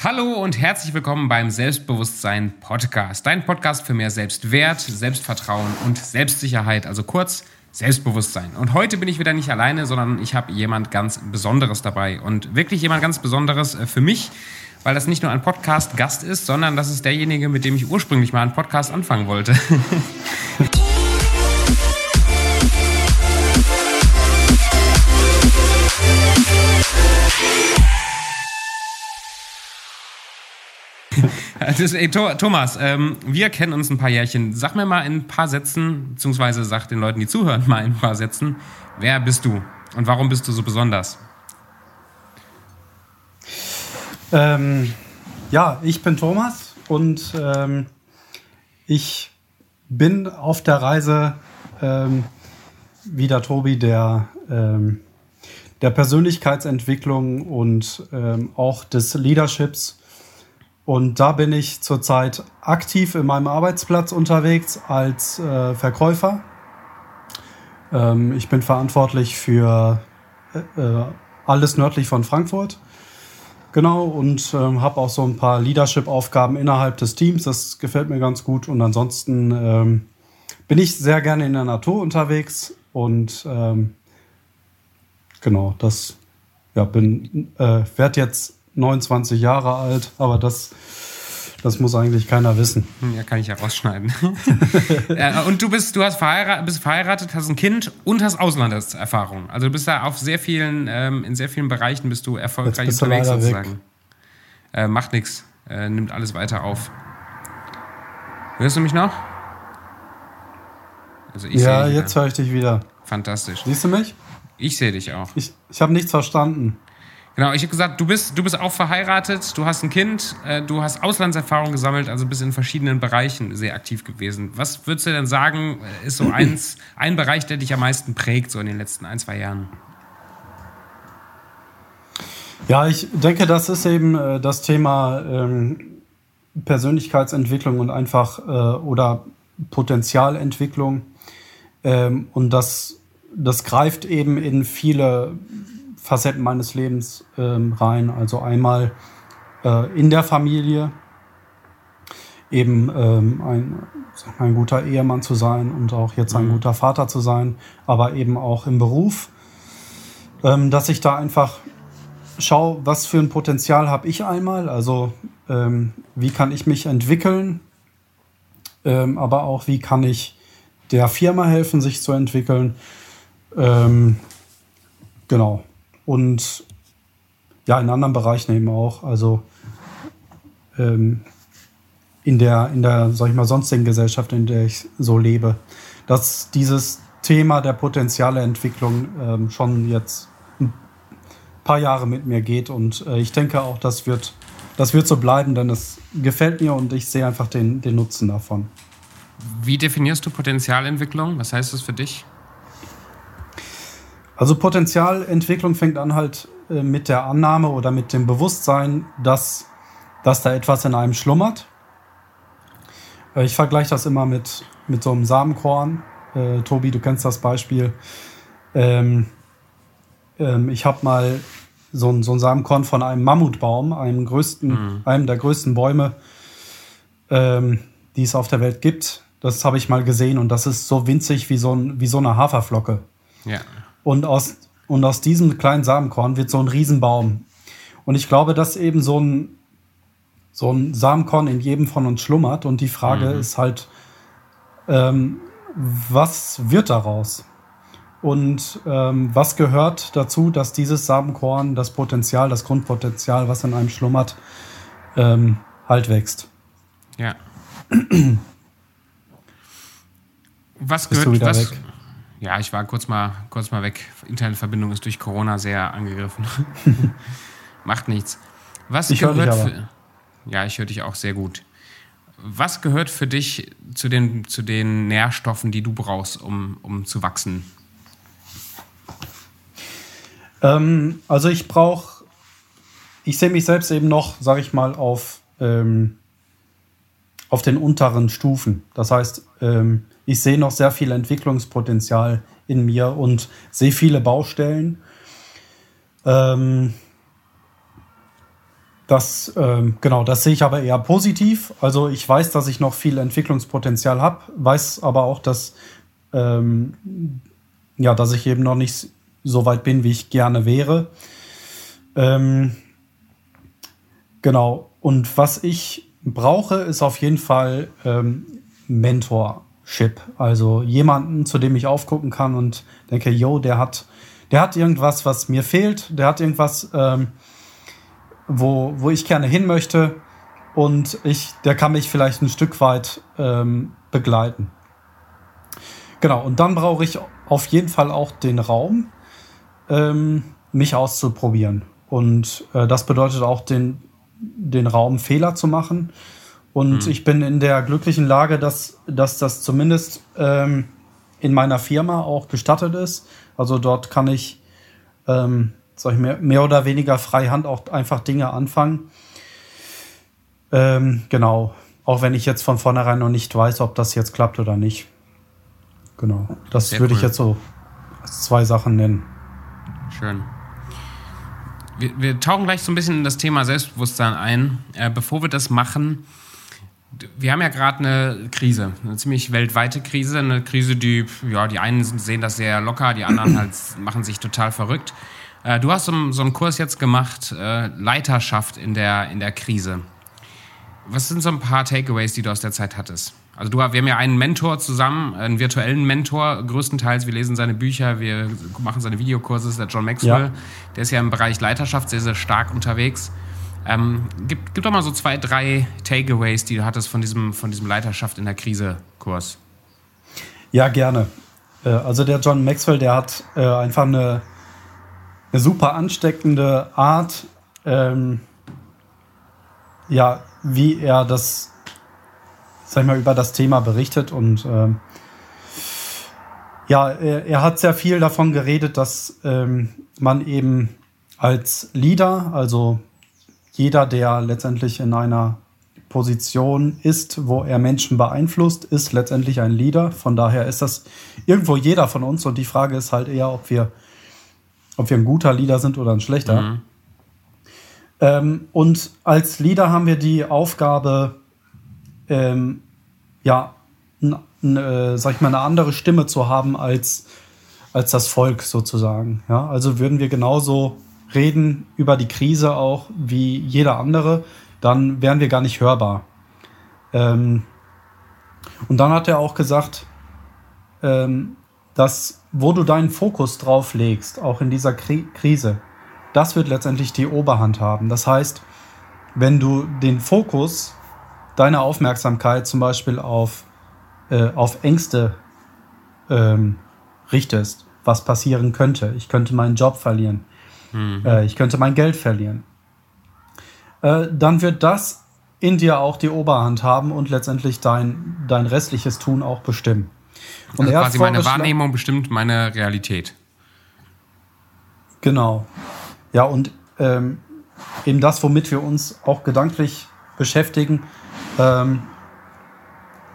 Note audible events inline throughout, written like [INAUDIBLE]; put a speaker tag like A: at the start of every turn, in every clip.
A: Hallo und herzlich willkommen beim Selbstbewusstsein Podcast. Dein Podcast für mehr Selbstwert, Selbstvertrauen und Selbstsicherheit, also kurz Selbstbewusstsein. Und heute bin ich wieder nicht alleine, sondern ich habe jemand ganz Besonderes dabei und wirklich jemand ganz Besonderes äh, für mich, weil das nicht nur ein Podcast-Gast ist, sondern das ist derjenige, mit dem ich ursprünglich mal einen Podcast anfangen wollte. [LAUGHS] Das, ey, Thomas, ähm, wir kennen uns ein paar Jährchen. Sag mir mal in ein paar Sätzen, beziehungsweise sag den Leuten, die zuhören, mal in ein paar Sätzen, wer bist du und warum bist du so besonders?
B: Ähm, ja, ich bin Thomas und ähm, ich bin auf der Reise ähm, wie der Tobi der, ähm, der Persönlichkeitsentwicklung und ähm, auch des Leaderships und da bin ich zurzeit aktiv in meinem Arbeitsplatz unterwegs als äh, Verkäufer. Ähm, ich bin verantwortlich für äh, äh alles nördlich von Frankfurt. Genau, und ähm, habe auch so ein paar Leadership-Aufgaben innerhalb des Teams. Das gefällt mir ganz gut. Und ansonsten ähm, bin ich sehr gerne in der Natur unterwegs und ähm, genau, das ja, äh, werde jetzt 29 Jahre alt, aber das, das muss eigentlich keiner wissen.
A: Hm, ja, kann ich ja rausschneiden. [LAUGHS] und du bist, du hast verheiratet, bist verheiratet, hast ein Kind und hast Auslandeserfahrung. Also du bist da auf sehr vielen, ähm, in sehr vielen Bereichen bist du erfolgreich bist unterwegs sozusagen. Äh, macht nichts, äh, nimmt alles weiter auf. Hörst du mich noch?
B: Also ja, jetzt höre ich dich wieder.
A: Fantastisch.
B: Siehst du mich?
A: Ich sehe dich auch.
B: Ich, ich habe nichts verstanden.
A: Genau, ich habe gesagt, du bist, du bist auch verheiratet, du hast ein Kind, äh, du hast Auslandserfahrung gesammelt, also bist in verschiedenen Bereichen sehr aktiv gewesen. Was würdest du denn sagen, äh, ist so [CLEARS THROAT] eins, ein Bereich, der dich am meisten prägt, so in den letzten ein, zwei Jahren?
B: Ja, ich denke, das ist eben äh, das Thema ähm, Persönlichkeitsentwicklung und einfach äh, oder Potenzialentwicklung. Ähm, und das, das greift eben in viele Facetten meines Lebens ähm, rein. Also einmal äh, in der Familie, eben ähm, ein, ein guter Ehemann zu sein und auch jetzt ein mhm. guter Vater zu sein, aber eben auch im Beruf, ähm, dass ich da einfach schaue, was für ein Potenzial habe ich einmal, also ähm, wie kann ich mich entwickeln, ähm, aber auch wie kann ich der Firma helfen, sich zu entwickeln. Ähm, genau und ja, in anderen Bereichen eben auch. Also ähm, in der, in der, sag ich mal, sonstigen Gesellschaft, in der ich so lebe, dass dieses Thema der potenziale Entwicklung ähm, schon jetzt ein paar Jahre mit mir geht. Und äh, ich denke auch, das wird, das wird so bleiben, denn es gefällt mir und ich sehe einfach den, den Nutzen davon.
A: Wie definierst du Potenzialentwicklung? Was heißt das für dich?
B: Also Potenzialentwicklung fängt an halt äh, mit der Annahme oder mit dem Bewusstsein, dass, dass da etwas in einem schlummert. Äh, ich vergleiche das immer mit, mit so einem Samenkorn. Äh, Tobi, du kennst das Beispiel. Ähm, ähm, ich habe mal so ein, so ein Samenkorn von einem Mammutbaum, einem, größten, mhm. einem der größten Bäume, ähm, die es auf der Welt gibt. Das habe ich mal gesehen und das ist so winzig wie so, ein, wie so eine Haferflocke.
A: Ja.
B: Und aus, und aus diesem kleinen Samenkorn wird so ein Riesenbaum. Und ich glaube, dass eben so ein, so ein Samenkorn in jedem von uns schlummert. Und die Frage mhm. ist halt, ähm, was wird daraus? Und ähm, was gehört dazu, dass dieses Samenkorn, das Potenzial, das Grundpotenzial, was in einem schlummert, ähm, halt wächst?
A: Ja. [CLEARS THROAT] was gehört, was, weg? Ja, ich war kurz mal, kurz mal weg. Internetverbindung ist durch Corona sehr angegriffen. [LAUGHS] Macht nichts. Was ich gehört für, Ja, ich höre dich auch sehr gut. Was gehört für dich zu den, zu den Nährstoffen, die du brauchst, um, um zu wachsen?
B: Ähm, also ich brauche, ich sehe mich selbst eben noch, sage ich mal, auf, ähm, auf den unteren Stufen. Das heißt, ähm, ich sehe noch sehr viel Entwicklungspotenzial in mir und sehe viele Baustellen. Ähm, Das, ähm, genau, das sehe ich aber eher positiv. Also ich weiß, dass ich noch viel Entwicklungspotenzial habe, weiß aber auch, dass, ähm, ja, dass ich eben noch nicht so weit bin, wie ich gerne wäre. Ähm, genau. Und was ich brauche, ist auf jeden Fall ähm, Mentorship. Also jemanden, zu dem ich aufgucken kann und denke, yo, der hat, der hat irgendwas, was mir fehlt. Der hat irgendwas, ähm, wo, wo ich gerne hin möchte und ich, der kann mich vielleicht ein Stück weit ähm, begleiten. Genau, und dann brauche ich auf jeden Fall auch den Raum, ähm, mich auszuprobieren. Und äh, das bedeutet auch den, den Raum, Fehler zu machen. Und mhm. ich bin in der glücklichen Lage, dass, dass das zumindest ähm, in meiner Firma auch gestattet ist. Also dort kann ich ähm, sag ich mehr, mehr oder weniger freihand auch einfach Dinge anfangen. Ähm, genau. Auch wenn ich jetzt von vornherein noch nicht weiß, ob das jetzt klappt oder nicht. Genau. Das Sehr würde cool. ich jetzt so als zwei Sachen nennen.
A: Schön. Wir, wir, tauchen gleich so ein bisschen in das Thema Selbstbewusstsein ein. Äh, bevor wir das machen, wir haben ja gerade eine Krise, eine ziemlich weltweite Krise, eine Krise, die, ja, die einen sehen das sehr locker, die anderen halt [CLEARS THROAT] machen sich total verrückt. Äh, du hast so, so, einen Kurs jetzt gemacht, äh, Leiterschaft in der, in der Krise. Was sind so ein paar Takeaways, die du aus der Zeit hattest? Also du, wir haben ja einen Mentor zusammen, einen virtuellen Mentor größtenteils. Wir lesen seine Bücher, wir machen seine Videokurse, der John Maxwell. Ja. Der ist ja im Bereich Leiterschaft sehr, sehr stark unterwegs. Ähm, gib, gib doch mal so zwei, drei Takeaways, die du hattest von diesem, von diesem Leiterschaft in der Krise-Kurs.
B: Ja, gerne. Äh, also der John Maxwell, der hat äh, einfach eine eine super ansteckende Art, ähm, ja, wie er das, sag ich mal, über das Thema berichtet und ähm, ja, er, er, hat sehr viel davon geredet, dass ähm, man eben als Leader, also jeder, der letztendlich in einer Position ist, wo er Menschen beeinflusst, ist letztendlich ein Leader. Von daher ist das irgendwo jeder von uns und die Frage ist halt eher, ob wir ob wir ein guter Leader sind oder ein schlechter. Mhm. Ähm, und als Leader haben wir die Aufgabe, ähm, ja, äh, sag ich mal, eine andere Stimme zu haben als, als das Volk sozusagen. Ja, also würden wir genauso reden über die Krise auch wie jeder andere, dann wären wir gar nicht hörbar. Ähm, und dann hat er auch gesagt, ähm, dass wo du deinen Fokus drauf legst, auch in dieser Kri Krise, das wird letztendlich die Oberhand haben. Das heißt, wenn du den Fokus deiner Aufmerksamkeit zum Beispiel auf, äh, auf Ängste ähm, richtest, was passieren könnte, ich könnte meinen Job verlieren, mhm. äh, ich könnte mein Geld verlieren, äh, dann wird das in dir auch die Oberhand haben und letztendlich dein, dein restliches Tun auch bestimmen.
A: Und also quasi meine Wahrnehmung bestimmt meine Realität.
B: Genau. Ja, und ähm, eben das, womit wir uns auch gedanklich beschäftigen, ähm,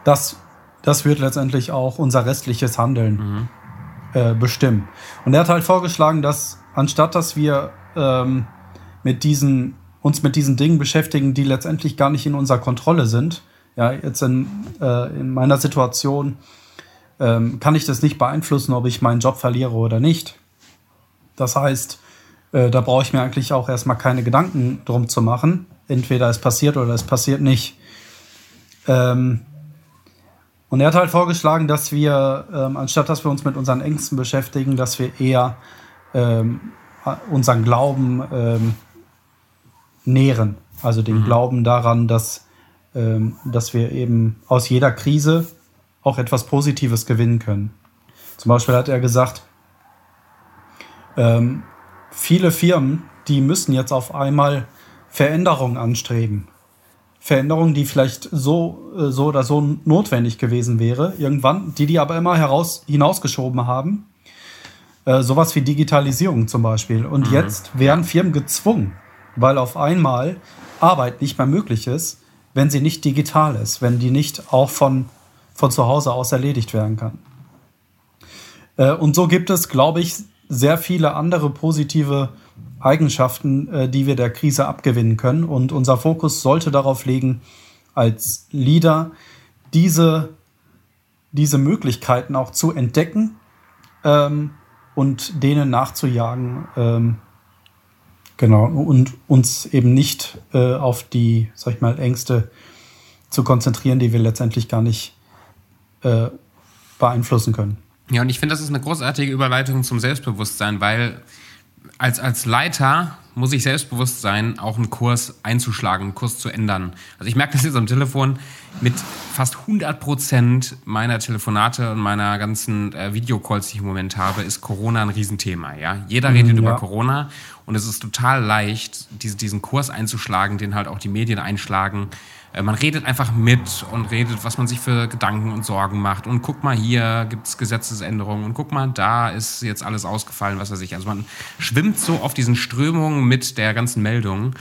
B: das, das wird letztendlich auch unser restliches Handeln mhm. äh, bestimmen. Und er hat halt vorgeschlagen, dass anstatt dass wir ähm, mit diesen, uns mit diesen Dingen beschäftigen, die letztendlich gar nicht in unserer Kontrolle sind, ja, jetzt in, äh, in meiner Situation ähm, kann ich das nicht beeinflussen, ob ich meinen Job verliere oder nicht. Das heißt, äh, da brauche ich mir eigentlich auch erstmal keine Gedanken drum zu machen. Entweder es passiert oder es passiert nicht. Ähm, und er hat halt vorgeschlagen, dass wir, ähm, anstatt dass wir uns mit unseren Ängsten beschäftigen, dass wir eher ähm, unseren Glauben ähm, nähren. Also den mhm. Glauben daran, dass, ähm, dass wir eben aus jeder Krise auch etwas Positives gewinnen können. Zum Beispiel hat er gesagt, ähm, viele Firmen, die müssen jetzt auf einmal Veränderungen anstreben. Veränderungen, die vielleicht so, äh, so oder so notwendig gewesen wäre, irgendwann, die die aber immer heraus, hinausgeschoben haben. Äh, sowas wie Digitalisierung zum Beispiel. Und mhm. jetzt werden Firmen gezwungen, weil auf einmal Arbeit nicht mehr möglich ist, wenn sie nicht digital ist, wenn die nicht auch von von zu Hause aus erledigt werden kann. Äh, und so gibt es, glaube ich, sehr viele andere positive Eigenschaften, äh, die wir der Krise abgewinnen können. Und unser Fokus sollte darauf liegen, als Leader diese, diese Möglichkeiten auch zu entdecken ähm, und denen nachzujagen. Ähm, genau, und uns eben nicht äh, auf die, sag ich mal, Ängste zu konzentrieren, die wir letztendlich gar nicht äh, beeinflussen können.
A: Ja, und ich finde, das ist eine großartige Überleitung zum Selbstbewusstsein, weil als, als Leiter muss ich selbstbewusst sein, auch einen Kurs einzuschlagen, einen Kurs zu ändern. Also ich merke das jetzt am Telefon, mit fast 100 Prozent meiner Telefonate und meiner ganzen äh, Videocalls, die ich im Moment habe, ist Corona ein Riesenthema. Ja? Jeder redet mhm, ja. über Corona und es ist total leicht, diese, diesen Kurs einzuschlagen, den halt auch die Medien einschlagen. Äh, man redet einfach mit und redet, was man sich für Gedanken und Sorgen macht. Und guck mal, hier gibt es Gesetzesänderungen und guck mal, da ist jetzt alles ausgefallen, was weiß ich. Also man schwimmt so auf diesen Strömungen mit der ganzen Meldung.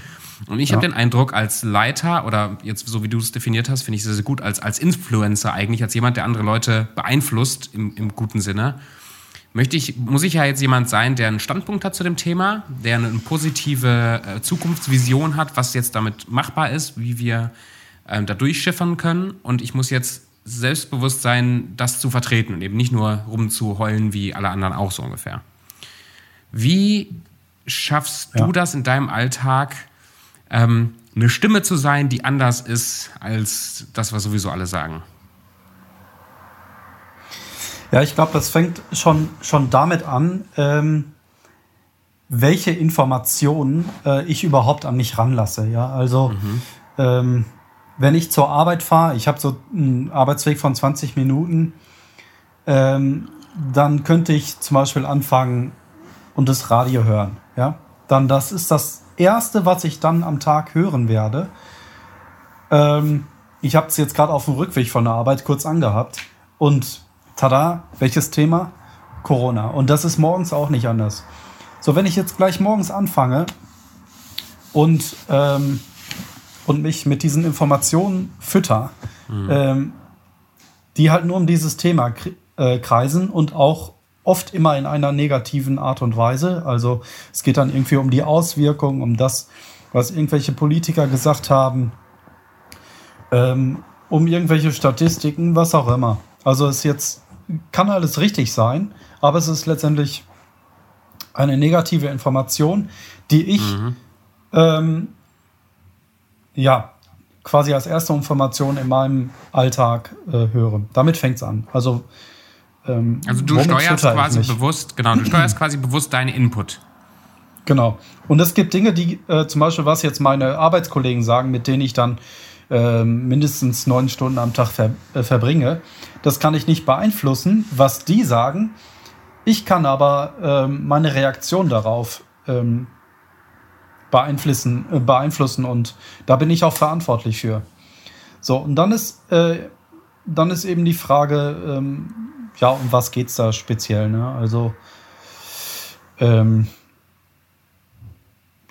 A: Und ich ja. habe den Eindruck, als Leiter oder jetzt so wie du es definiert hast, finde ich sehr, sehr gut, als, als Influencer eigentlich, als jemand, der andere Leute beeinflusst im, im guten Sinne, möchte ich, muss ich ja jetzt jemand sein, der einen Standpunkt hat zu dem Thema, der eine positive äh, Zukunftsvision hat, was jetzt damit machbar ist, wie wir ähm, da durchschiffern können. Und ich muss jetzt selbstbewusst sein, das zu vertreten und eben nicht nur rumzuheulen wie alle anderen auch so ungefähr. Wie schaffst ja. du das in deinem Alltag, ähm, eine Stimme zu sein, die anders ist als das, was sowieso alle sagen?
B: Ja, ich glaube, das fängt schon, schon damit an, ähm, welche Informationen äh, ich überhaupt an mich ranlasse. Ja, also mhm. ähm, wenn ich zur Arbeit fahre, ich habe so einen Arbeitsweg von 20 Minuten, ähm, dann könnte ich zum Beispiel anfangen und das Radio hören. Ja? Dann das ist das Erste, was ich dann am Tag hören werde. Ähm, ich habe es jetzt gerade auf dem Rückweg von der Arbeit kurz angehabt. Und tada, welches Thema? Corona. Und das ist morgens auch nicht anders. So, wenn ich jetzt gleich morgens anfange und ähm, und mich mit diesen Informationen fütter, mhm. ähm, die halt nur um dieses Thema äh, kreisen und auch oft immer in einer negativen Art und Weise. Also es geht dann irgendwie um die Auswirkungen, um das, was irgendwelche Politiker gesagt haben, ähm, um irgendwelche Statistiken, was auch immer. Also es jetzt kann alles richtig sein, aber es ist letztendlich eine negative Information, die ich mhm. ähm, ja, quasi als erste Information in meinem Alltag äh, höre. Damit fängt es an. Also,
A: ähm, also du steuerst quasi bewusst, genau, du steuerst quasi bewusst deinen Input.
B: Genau. Und es gibt Dinge, die äh, zum Beispiel, was jetzt meine Arbeitskollegen sagen, mit denen ich dann äh, mindestens neun Stunden am Tag ver äh, verbringe, das kann ich nicht beeinflussen, was die sagen. Ich kann aber ähm, meine Reaktion darauf ähm, beeinflussen, äh, beeinflussen und da bin ich auch verantwortlich für. So, und dann ist, äh, dann ist eben die Frage, ähm, ja, um was geht es da speziell? Ne? Also, ähm,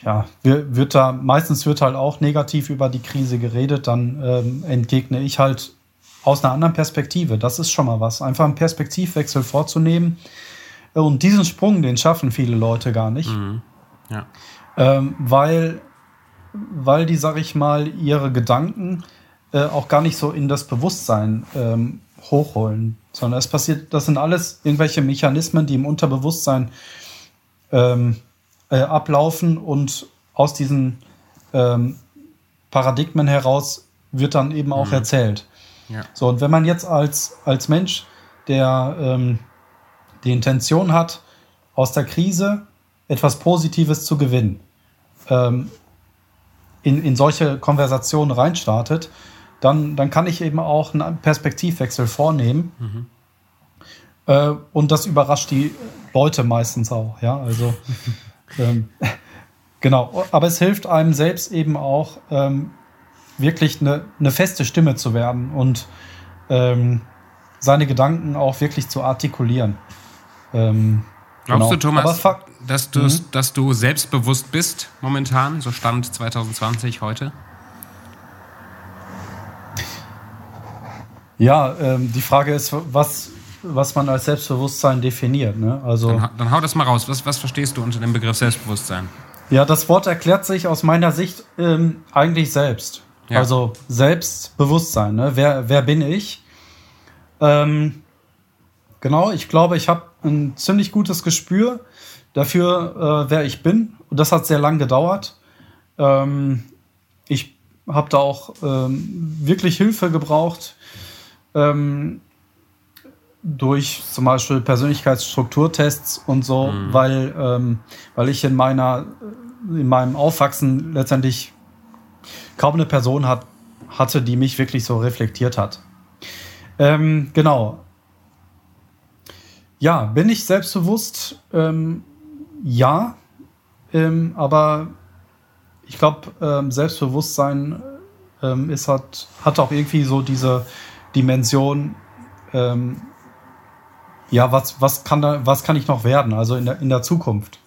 B: ja, wird da, meistens wird halt auch negativ über die Krise geredet, dann ähm, entgegne ich halt aus einer anderen Perspektive. Das ist schon mal was. Einfach einen Perspektivwechsel vorzunehmen. Und diesen Sprung, den schaffen viele Leute gar nicht. Mhm. Ja ähm, weil, weil die, sag ich mal, ihre Gedanken äh, auch gar nicht so in das Bewusstsein ähm, hochholen, sondern es passiert, das sind alles irgendwelche Mechanismen, die im Unterbewusstsein ähm, äh, ablaufen und aus diesen ähm, Paradigmen heraus wird dann eben auch mhm. erzählt. Ja. So, und wenn man jetzt als, als Mensch, der ähm, die Intention hat, aus der Krise etwas Positives zu gewinnen, ähm, in, in solche Konversationen reinstartet, dann, dann kann ich eben auch einen Perspektivwechsel vornehmen. Mhm. Äh, und das überrascht die Leute meistens auch. Ja, also [LAUGHS] ähm, genau. Aber es hilft einem selbst eben auch, ähm, wirklich eine, eine feste Stimme zu werden und ähm, seine Gedanken auch wirklich zu artikulieren.
A: Ähm, Glaubst genau. du, Thomas, dass, du, mhm. dass du selbstbewusst bist momentan, so Stand 2020 heute?
B: Ja, ähm, die Frage ist, was, was man als Selbstbewusstsein definiert. Ne? Also,
A: dann, dann hau das mal raus. Was, was verstehst du unter dem Begriff Selbstbewusstsein?
B: Ja, das Wort erklärt sich aus meiner Sicht ähm, eigentlich selbst. Ja. Also Selbstbewusstsein. Ne? Wer, wer bin ich? Ähm, genau, ich glaube, ich habe ein ziemlich gutes Gespür dafür, äh, wer ich bin. Und das hat sehr lang gedauert. Ähm, ich habe da auch ähm, wirklich Hilfe gebraucht ähm, durch zum Beispiel Persönlichkeitsstrukturtests und so, mhm. weil, ähm, weil ich in meiner in meinem Aufwachsen letztendlich kaum eine Person hat, hatte, die mich wirklich so reflektiert hat. Ähm, genau. Ja, bin ich selbstbewusst? Ähm, ja, ähm, aber ich glaube, ähm, Selbstbewusstsein ähm, ist, hat, hat auch irgendwie so diese Dimension, ähm, ja, was, was, kann da, was kann ich noch werden, also in der, in der Zukunft.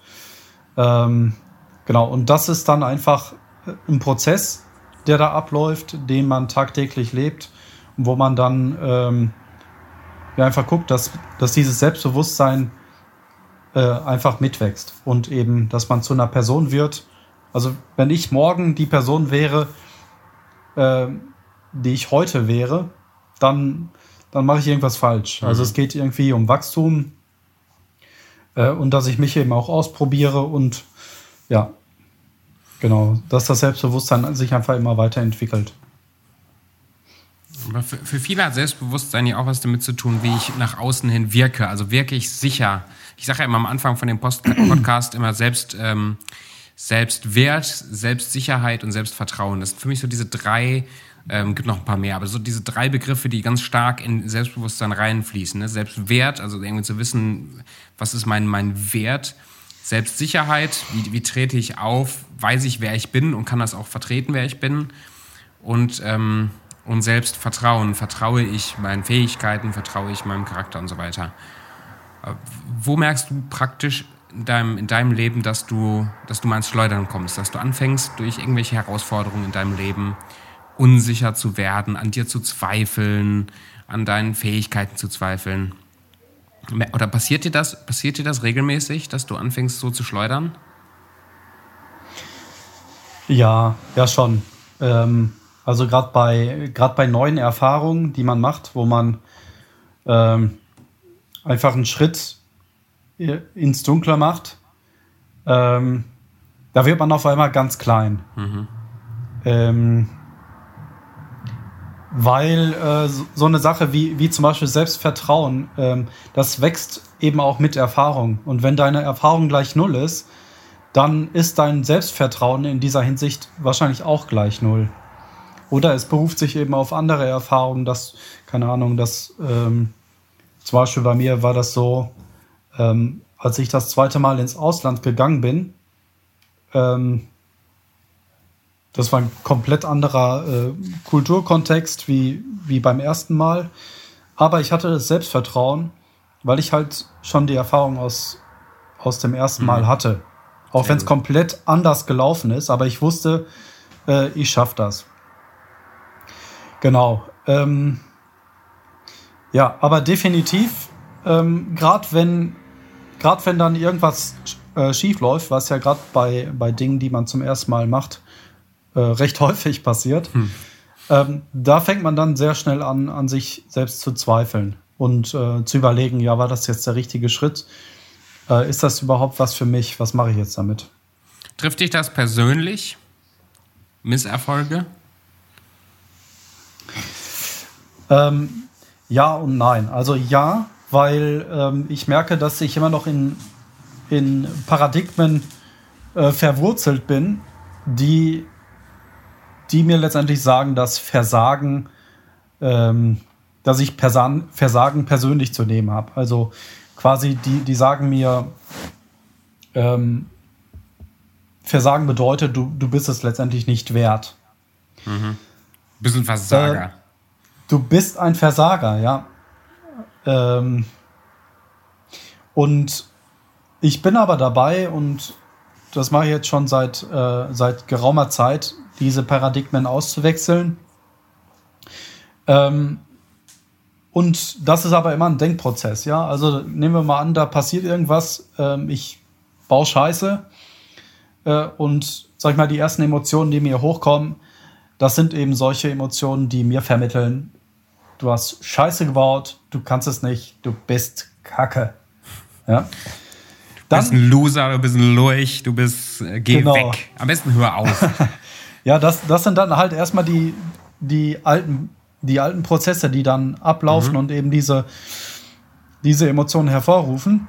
B: Ähm, genau, und das ist dann einfach ein Prozess, der da abläuft, den man tagtäglich lebt, wo man dann ja, einfach guckt, dass, dass dieses Selbstbewusstsein äh, einfach mitwächst und eben, dass man zu einer Person wird. Also wenn ich morgen die Person wäre, äh, die ich heute wäre, dann, dann mache ich irgendwas falsch. Also mhm. Also es geht irgendwie um Wachstum äh, und dass ich mich eben auch ausprobiere und ja, genau, dass das Selbstbewusstsein sich einfach immer weiterentwickelt.
A: Aber für, für viele hat Selbstbewusstsein ja auch was damit zu tun, wie ich nach außen hin wirke. Also wirke ich sicher. Ich sage ja immer am Anfang von dem Post [CLEARS THROAT] Podcast immer selbst, ähm, Selbstwert, Selbstsicherheit und Selbstvertrauen. Das sind für mich so diese drei, ähm, gibt noch ein paar mehr, aber so diese drei Begriffe, die ganz stark in Selbstbewusstsein reinfließen. Ne? Selbstwert, also irgendwie zu wissen, was ist mein, mein Wert. Selbstsicherheit, wie, wie trete ich auf, weiß ich, wer ich bin und kann das auch vertreten, wer ich bin. Und ähm, und Selbstvertrauen. Vertraue ich meinen Fähigkeiten, vertraue ich meinem Charakter und so weiter. Äh, wo merkst du praktisch in deinem, in deinem Leben, dass du, dass du mal ins Schleudern kommst, dass du anfängst, durch irgendwelche Herausforderungen in deinem Leben unsicher zu werden, an dir zu zweifeln, an deinen Fähigkeiten zu zweifeln? Oder passiert dir das, passiert dir das regelmäßig, dass du anfängst so zu schleudern?
B: Ja, ja schon. Ähm, also gerade bei, bei neuen Erfahrungen, die man macht, wo man ähm, einfach einen Schritt ins Dunkle macht, ähm, da wird man auf einmal ganz klein. Mhm. Ähm, weil äh, so eine Sache wie, wie zum Beispiel Selbstvertrauen, ähm, das wächst eben auch mit Erfahrung. Und wenn deine Erfahrung gleich null ist, dann ist dein Selbstvertrauen in dieser Hinsicht wahrscheinlich auch gleich null. Oder es beruft sich eben auf andere Erfahrungen, dass, keine Ahnung, dass ähm, zum Beispiel bei mir war das so, ähm, als ich das zweite Mal ins Ausland gegangen bin, ähm, das war ein komplett anderer äh, Kulturkontext wie, wie beim ersten Mal. Aber ich hatte das Selbstvertrauen, weil ich halt schon die Erfahrung aus, aus dem ersten Mal mhm. hatte. Auch wenn es komplett anders gelaufen ist, aber ich wusste, äh, ich schaffe das. Genau. Ähm, ja, aber definitiv, ähm, gerade wenn, wenn dann irgendwas äh, schief läuft, was ja gerade bei, bei Dingen, die man zum ersten Mal macht, äh, recht [LAUGHS] häufig passiert, hm. ähm, da fängt man dann sehr schnell an, an sich selbst zu zweifeln und äh, zu überlegen, ja, war das jetzt der richtige Schritt? Äh, ist das überhaupt was für mich? Was mache ich jetzt damit?
A: Trifft dich das persönlich? Misserfolge?
B: Ähm, ja und nein. Also ja, weil ähm, ich merke, dass ich immer noch in, in Paradigmen äh, verwurzelt bin, die, die mir letztendlich sagen, dass Versagen, ähm, dass ich Persan Versagen persönlich zu nehmen habe. Also quasi, die, die sagen mir, ähm, Versagen bedeutet, du, du bist es letztendlich nicht wert.
A: Mhm. Bist ein Versager. Äh,
B: Du bist ein Versager, ja. Ähm, und ich bin aber dabei und das mache ich jetzt schon seit, äh, seit geraumer Zeit, diese Paradigmen auszuwechseln. Ähm, und das ist aber immer ein Denkprozess, ja. Also nehmen wir mal an, da passiert irgendwas, ähm, ich baue Scheiße äh, und sag ich mal, die ersten Emotionen, die mir hochkommen, das sind eben solche Emotionen, die mir vermitteln, du hast Scheiße gebaut, du kannst es nicht, du bist Kacke. Ja.
A: Du bist ein Loser, du bist ein Lurch, du bist, äh, geh genau. weg. Am besten hör auf. [LAUGHS]
B: ja, das, das sind dann halt erstmal die, die, alten, die alten Prozesse, die dann ablaufen mhm. und eben diese, diese Emotionen hervorrufen.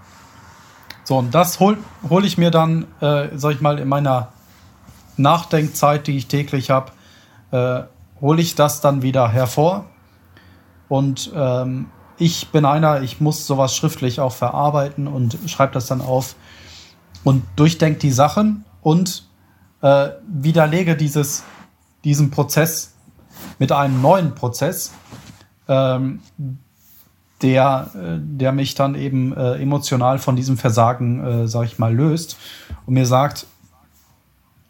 B: So, und das hole hol ich mir dann, äh, sag ich mal, in meiner Nachdenkzeit, die ich täglich habe, äh, hole ich das dann wieder hervor. Und ähm, ich bin einer, ich muss sowas schriftlich auch verarbeiten und schreibe das dann auf und durchdenke die Sachen und äh, widerlege dieses, diesen Prozess mit einem neuen Prozess, ähm, der, äh, der mich dann eben äh, emotional von diesem Versagen, äh, sag ich mal, löst und mir sagt,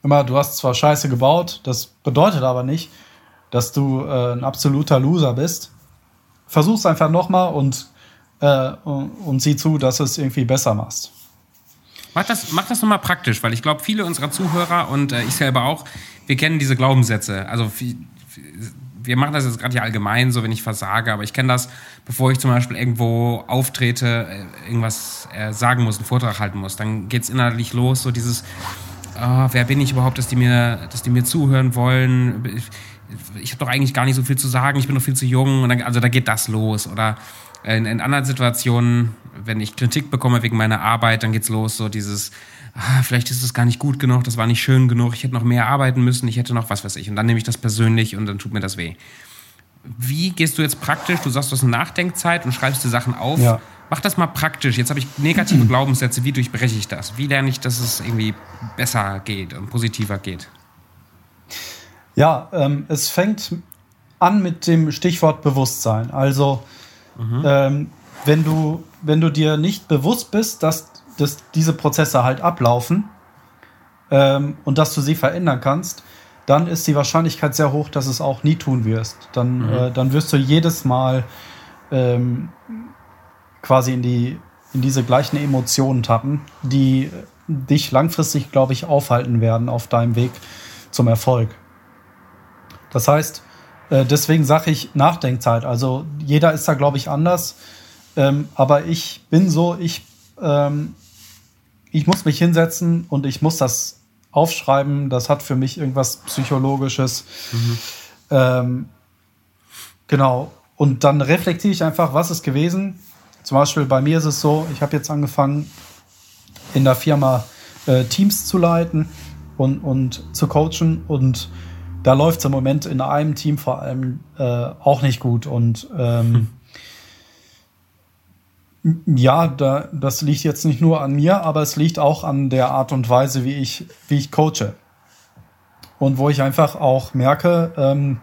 B: immer, du hast zwar Scheiße gebaut, das bedeutet aber nicht, dass du äh, ein absoluter Loser bist versuch's einfach nochmal und, äh, und, und sieh zu, dass du es irgendwie besser machst.
A: Mach das, mach das nochmal praktisch, weil ich glaube, viele unserer Zuhörer und äh, ich selber auch, wir kennen diese Glaubenssätze. Also wir machen das jetzt gerade ja allgemein, so wenn ich versage, aber ich kenne das, bevor ich zum Beispiel irgendwo auftrete, äh, irgendwas äh, sagen muss, einen Vortrag halten muss, dann geht's innerlich los, so dieses, oh, wer bin ich überhaupt, dass die mir, dass die mir zuhören wollen? Ich, ich habe doch eigentlich gar nicht so viel zu sagen, ich bin noch viel zu jung. Und dann, also da geht das los. Oder in, in, anderen Situationen, wenn ich Kritik bekomme wegen meiner Arbeit, dann geht's los, so dieses, ah, vielleicht ist es gar nicht gut genug, das war nicht schön genug, ich hätte noch mehr arbeiten müssen, ich hätte noch was weiß ich. Und dann nehme ich das persönlich und dann tut mir das weh. Wie gehst du jetzt praktisch? Du sagst, du hast eine Nachdenkzeit und schreibst dir Sachen auf. Ja. Mach das mal praktisch. Jetzt habe ich negative Glaubenssätze. Wie durchbreche ich das? Wie lerne ich, dass es irgendwie besser geht und positiver geht?
B: Ja, ähm, es fängt an mit dem Stichwort Bewusstsein. Also, mhm. ähm, wenn, du, wenn du dir nicht bewusst bist, dass, dass diese Prozesse halt ablaufen ähm, und dass du sie verändern kannst, dann ist die Wahrscheinlichkeit sehr hoch, dass es auch nie tun wirst. Dann, mhm. äh, dann wirst du jedes Mal ähm, quasi in, die, in diese gleichen Emotionen tappen, die dich langfristig, glaube ich, aufhalten werden auf deinem Weg zum Erfolg. Das heißt, äh, deswegen sage ich Nachdenkzeit. Also jeder ist da, glaube ich, anders. Ähm, aber ich bin so, ich, ähm, ich muss mich hinsetzen und ich muss das aufschreiben. Das hat für mich irgendwas Psychologisches. Mhm. Ähm, genau. Und dann reflektiere ich einfach, was ist gewesen. Zum Beispiel bei mir ist es so, ich habe jetzt angefangen, in der Firma äh, Teams zu leiten und, und zu coachen und da läuft es im Moment in einem Team vor allem äh, auch nicht gut. Und ähm, hm. ja, da, das liegt jetzt nicht nur an mir, aber es liegt auch an der Art und Weise, wie ich, wie ich coache. Und wo ich einfach auch merke, ähm,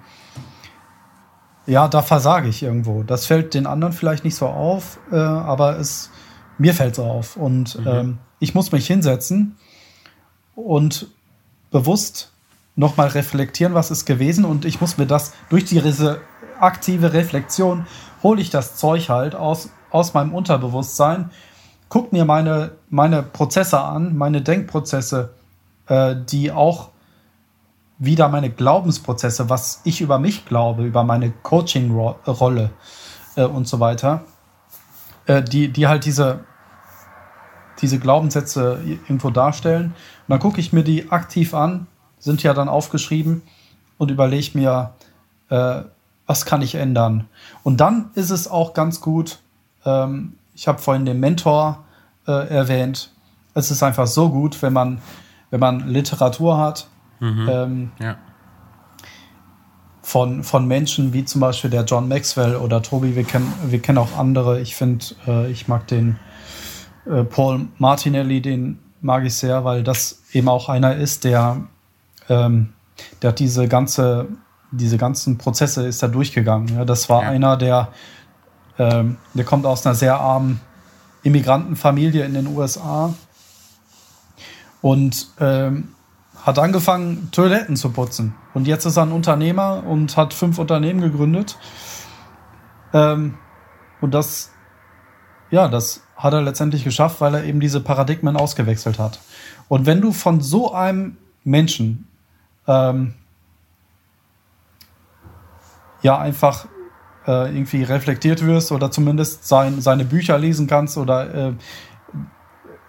B: ja, da versage ich irgendwo. Das fällt den anderen vielleicht nicht so auf, äh, aber es, mir fällt es auf. Und mhm. ähm, ich muss mich hinsetzen und bewusst nochmal reflektieren, was ist gewesen und ich muss mir das durch diese aktive Reflexion hole ich das Zeug halt aus, aus meinem Unterbewusstsein, guck mir meine, meine Prozesse an, meine Denkprozesse, äh, die auch wieder meine Glaubensprozesse, was ich über mich glaube, über meine Coaching-Rolle äh, und so weiter, äh, die, die halt diese, diese Glaubenssätze irgendwo darstellen. Und dann gucke ich mir die aktiv an sind ja dann aufgeschrieben und überlege mir, äh, was kann ich ändern. Und dann ist es auch ganz gut, ähm, ich habe vorhin den Mentor äh, erwähnt, es ist einfach so gut, wenn man, wenn man Literatur hat. Mhm. Ähm, ja. Von, von Menschen wie zum Beispiel der John Maxwell oder Tobi, wir kennen, wir kennen auch andere. Ich finde, äh, ich mag den äh, Paul Martinelli, den mag ich sehr, weil das eben auch einer ist, der ähm, der hat diese ganze, diese ganzen Prozesse ist da durchgegangen. Ja, das war ja. einer, der, ähm, der kommt aus einer sehr armen Immigrantenfamilie in den USA und ähm, hat angefangen, Toiletten zu putzen. Und jetzt ist er ein Unternehmer und hat fünf Unternehmen gegründet. Ähm, und das, ja, das hat er letztendlich geschafft, weil er eben diese Paradigmen ausgewechselt hat. Und wenn du von so einem Menschen ähm, ja einfach äh, irgendwie reflektiert wirst oder zumindest sein, seine Bücher lesen kannst oder äh,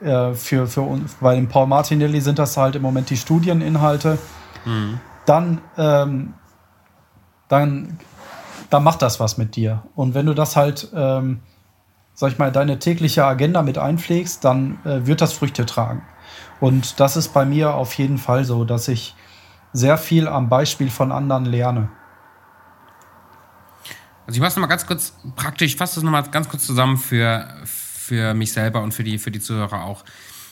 B: äh, für, für uns, bei dem Paul Martinelli sind das halt im Moment die Studieninhalte, mhm. dann, ähm, dann, dann macht das was mit dir. Und wenn du das halt, ähm, sag ich mal, deine tägliche Agenda mit einpflegst, dann äh, wird das Früchte tragen. Und das ist bei mir auf jeden Fall so, dass ich sehr viel am Beispiel von anderen lerne.
A: Also ich mache es nochmal ganz kurz praktisch, fasse das nochmal ganz kurz zusammen für, für mich selber und für die, für die Zuhörer auch.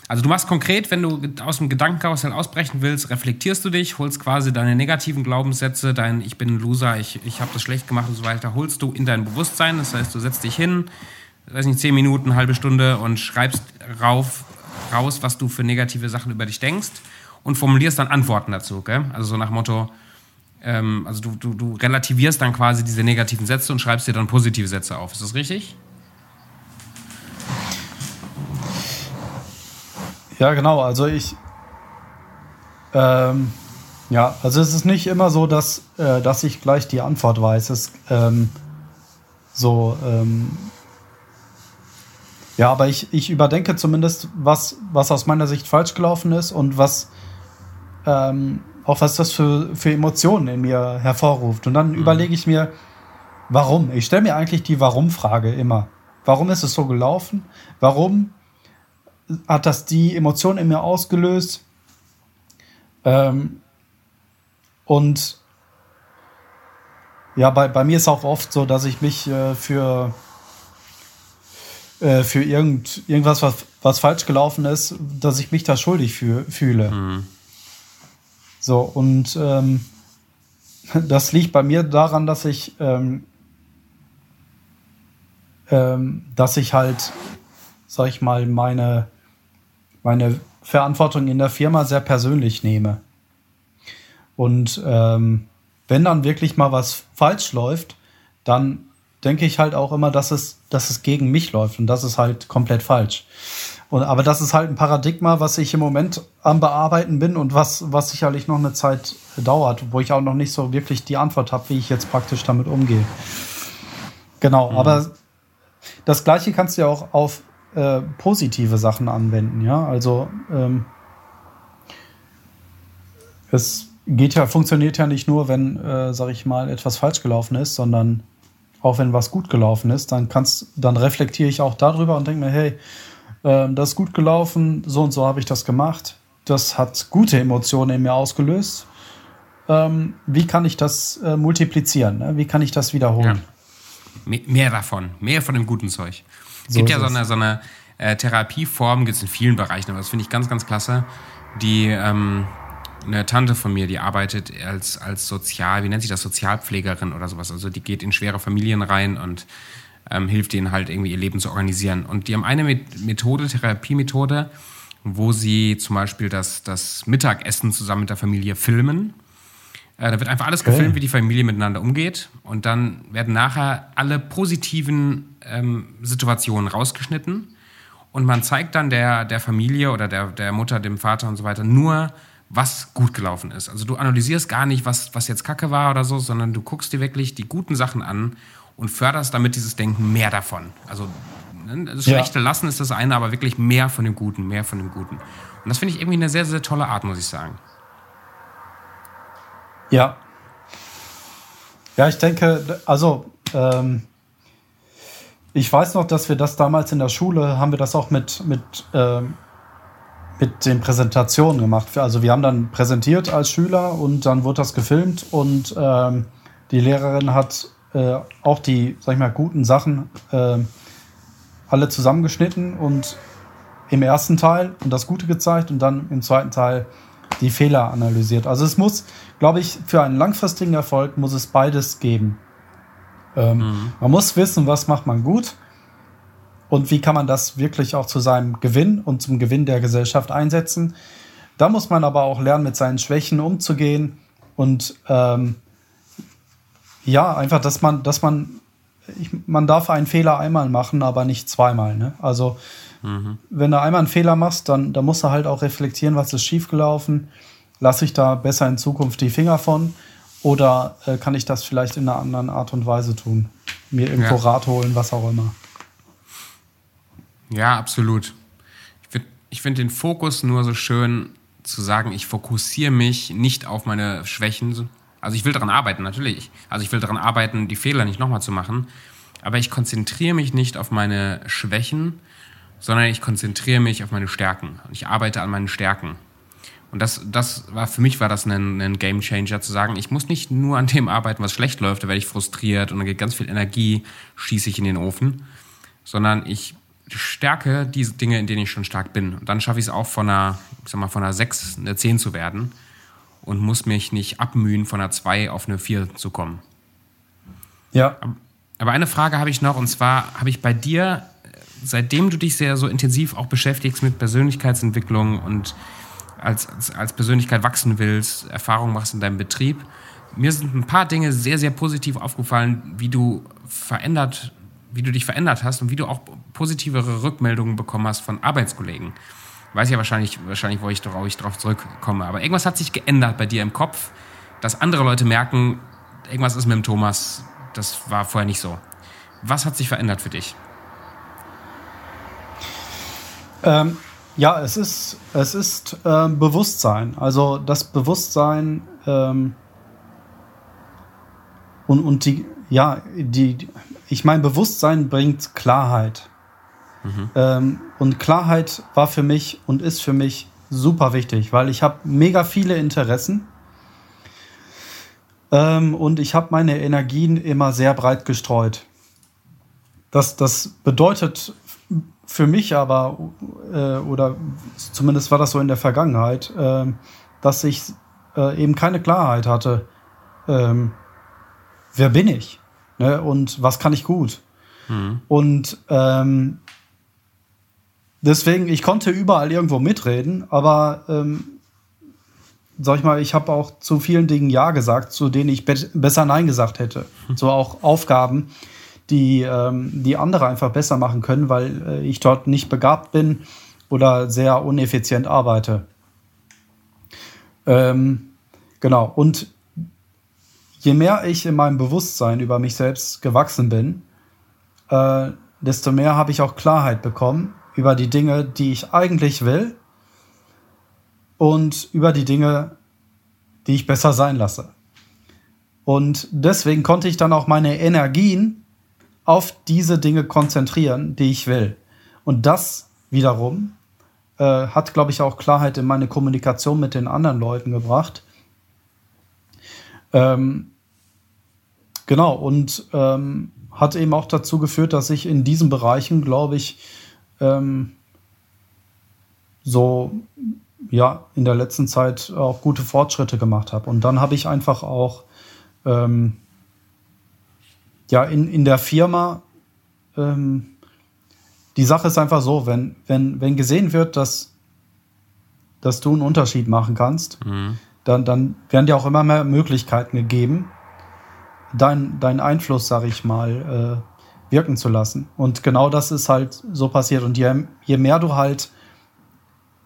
A: Also du machst konkret, wenn du aus dem Gedankenkarussell ausbrechen willst, reflektierst du dich, holst quasi deine negativen Glaubenssätze, dein Ich bin ein Loser, ich, ich habe das schlecht gemacht und so weiter, holst du in dein Bewusstsein. Das heißt, du setzt dich hin, weiß nicht, zehn Minuten, halbe Stunde und schreibst rauf, raus, was du für negative Sachen über dich denkst und formulierst dann Antworten dazu. Gell? Also so nach Motto, ähm, also du, du, du relativierst dann quasi diese negativen Sätze und schreibst dir dann positive Sätze auf. Ist das richtig?
B: Ja, genau. Also ich. Ähm, ja, also es ist nicht immer so, dass, äh, dass ich gleich die Antwort weiß. Es ähm, so. Ähm, ja, aber ich, ich überdenke zumindest, was, was aus meiner Sicht falsch gelaufen ist und was, ähm, auch was das für, für Emotionen in mir hervorruft. Und dann mhm. überlege ich mir, warum? Ich stelle mir eigentlich die Warum-Frage immer. Warum ist es so gelaufen? Warum hat das die Emotionen in mir ausgelöst? Ähm, und ja, bei, bei mir ist auch oft so, dass ich mich äh, für, äh, für irgend, irgendwas, was, was falsch gelaufen ist, dass ich mich da schuldig für, fühle. Mhm. So, und ähm, [LAUGHS] das liegt bei mir daran, dass ich, ähm, ähm, dass ich halt, sag ich mal, meine, meine Verantwortung in der Firma sehr persönlich nehme. Und ähm, wenn dann wirklich mal was falsch läuft, dann denke ich halt auch immer, dass es, dass es gegen mich läuft und das ist halt komplett falsch. Und, aber das ist halt ein Paradigma, was ich im Moment am Bearbeiten bin und was, was sicherlich noch eine Zeit dauert, wo ich auch noch nicht so wirklich die Antwort habe, wie ich jetzt praktisch damit umgehe. Genau, mhm. aber das Gleiche kannst du ja auch auf äh, positive Sachen anwenden, ja. Also ähm, es geht ja, funktioniert ja nicht nur, wenn, äh, sag ich mal, etwas falsch gelaufen ist, sondern auch wenn was gut gelaufen ist, dann kannst, dann reflektiere ich auch darüber und denke mir, hey, ähm, das ist gut gelaufen, so und so habe ich das gemacht. Das hat gute Emotionen in mir ausgelöst. Ähm, wie kann ich das äh, multiplizieren? Ne? Wie kann ich das wiederholen?
A: Ja. Mehr davon, mehr von dem guten Zeug. Es so gibt ja so eine, so eine äh, Therapieform, gibt es in vielen Bereichen, aber das finde ich ganz, ganz klasse. Die ähm, eine Tante von mir, die arbeitet als, als Sozial, wie nennt sich das, Sozialpflegerin oder sowas. Also die geht in schwere Familien rein und ähm, hilft ihnen halt irgendwie ihr Leben zu organisieren. Und die haben eine Methode, Therapiemethode, wo sie zum Beispiel das, das Mittagessen zusammen mit der Familie filmen. Äh, da wird einfach alles gefilmt, okay. wie die Familie miteinander umgeht. Und dann werden nachher alle positiven ähm, Situationen rausgeschnitten. Und man zeigt dann der, der Familie oder der, der Mutter, dem Vater und so weiter nur, was gut gelaufen ist. Also du analysierst gar nicht, was, was jetzt Kacke war oder so, sondern du guckst dir wirklich die guten Sachen an und förderst damit dieses Denken mehr davon. Also ne, das Schlechte ja. lassen ist das eine, aber wirklich mehr von dem Guten, mehr von dem Guten. Und das finde ich irgendwie eine sehr, sehr tolle Art, muss ich sagen.
B: Ja. Ja, ich denke, also ähm, ich weiß noch, dass wir das damals in der Schule, haben wir das auch mit, mit, ähm, mit den Präsentationen gemacht. Also wir haben dann präsentiert als Schüler und dann wurde das gefilmt und ähm, die Lehrerin hat äh, auch die, sag ich mal, guten Sachen äh, alle zusammengeschnitten und im ersten Teil und das Gute gezeigt und dann im zweiten Teil die Fehler analysiert. Also es muss, glaube ich, für einen langfristigen Erfolg muss es beides geben. Ähm, mhm. Man muss wissen, was macht man gut und wie kann man das wirklich auch zu seinem Gewinn und zum Gewinn der Gesellschaft einsetzen. Da muss man aber auch lernen, mit seinen Schwächen umzugehen und ähm, ja, einfach, dass man, dass man ich, man darf einen Fehler einmal machen, aber nicht zweimal. Ne? Also mhm. wenn du einmal einen Fehler machst, dann, dann musst du halt auch reflektieren, was ist schiefgelaufen. Lasse ich da besser in Zukunft die Finger von? Oder äh, kann ich das vielleicht in einer anderen Art und Weise tun? Mir irgendwo ja. Rat holen, was auch immer.
A: Ja, absolut. Ich finde den Fokus nur so schön zu sagen, ich fokussiere mich nicht auf meine Schwächen. Also ich will daran arbeiten, natürlich. Also ich will daran arbeiten, die Fehler nicht nochmal zu machen. Aber ich konzentriere mich nicht auf meine Schwächen, sondern ich konzentriere mich auf meine Stärken. Und ich arbeite an meinen Stärken. Und das, das war für mich war das ein, ein Game Changer zu sagen, ich muss nicht nur an dem arbeiten, was schlecht läuft, da werde ich frustriert und dann geht ganz viel Energie, schieße ich in den Ofen, sondern ich stärke diese Dinge, in denen ich schon stark bin. Und dann schaffe ich es auch von einer, ich sag mal, von einer 6 eine 10 zu werden und muss mich nicht abmühen, von einer 2 auf eine 4 zu kommen.
B: Ja.
A: Aber eine Frage habe ich noch, und zwar habe ich bei dir, seitdem du dich sehr so intensiv auch beschäftigst mit Persönlichkeitsentwicklung und als, als, als Persönlichkeit wachsen willst, Erfahrungen machst in deinem Betrieb. Mir sind ein paar Dinge sehr, sehr positiv aufgefallen, wie du verändert, wie du dich verändert hast und wie du auch positivere Rückmeldungen bekommen hast von Arbeitskollegen. Weiß ja wahrscheinlich, wahrscheinlich, wo ich darauf zurückkomme. Aber irgendwas hat sich geändert bei dir im Kopf, dass andere Leute merken, irgendwas ist mit dem Thomas, das war vorher nicht so. Was hat sich verändert für dich?
B: Ähm, ja, es ist, es ist äh, Bewusstsein. Also das Bewusstsein ähm, und, und die, ja, die, ich meine, Bewusstsein bringt Klarheit. Mhm. Ähm, und Klarheit war für mich und ist für mich super wichtig, weil ich habe mega viele Interessen ähm, und ich habe meine Energien immer sehr breit gestreut. Das, das bedeutet für mich aber, äh, oder zumindest war das so in der Vergangenheit, äh, dass ich äh, eben keine Klarheit hatte. Ähm, wer bin ich? Ne? Und was kann ich gut? Mhm. Und ähm, deswegen, ich konnte überall irgendwo mitreden, aber ähm, sag ich mal, ich habe auch zu vielen Dingen Ja gesagt, zu denen ich be besser Nein gesagt hätte. Mhm. So auch Aufgaben, die, ähm, die andere einfach besser machen können, weil äh, ich dort nicht begabt bin oder sehr uneffizient arbeite. Ähm, genau. Und je mehr ich in meinem Bewusstsein über mich selbst gewachsen bin, äh, desto mehr habe ich auch Klarheit bekommen über die Dinge, die ich eigentlich will und über die Dinge, die ich besser sein lasse. Und deswegen konnte ich dann auch meine Energien auf diese Dinge konzentrieren, die ich will. Und das wiederum äh, hat, glaube ich, auch Klarheit in meine Kommunikation mit den anderen Leuten gebracht. Ähm, genau, und ähm, hat eben auch dazu geführt, dass ich in diesen Bereichen, glaube ich, ähm, so ja in der letzten Zeit auch gute Fortschritte gemacht habe. Und dann habe ich einfach auch ähm, ja, in, in der Firma, ähm, die Sache ist einfach so, wenn, wenn, wenn gesehen wird, dass, dass du einen Unterschied machen kannst, mhm. dann, dann werden dir auch immer mehr Möglichkeiten gegeben, deinen dein Einfluss, sag ich mal, äh, wirken zu lassen. Und genau das ist halt so passiert. Und je, je mehr du halt,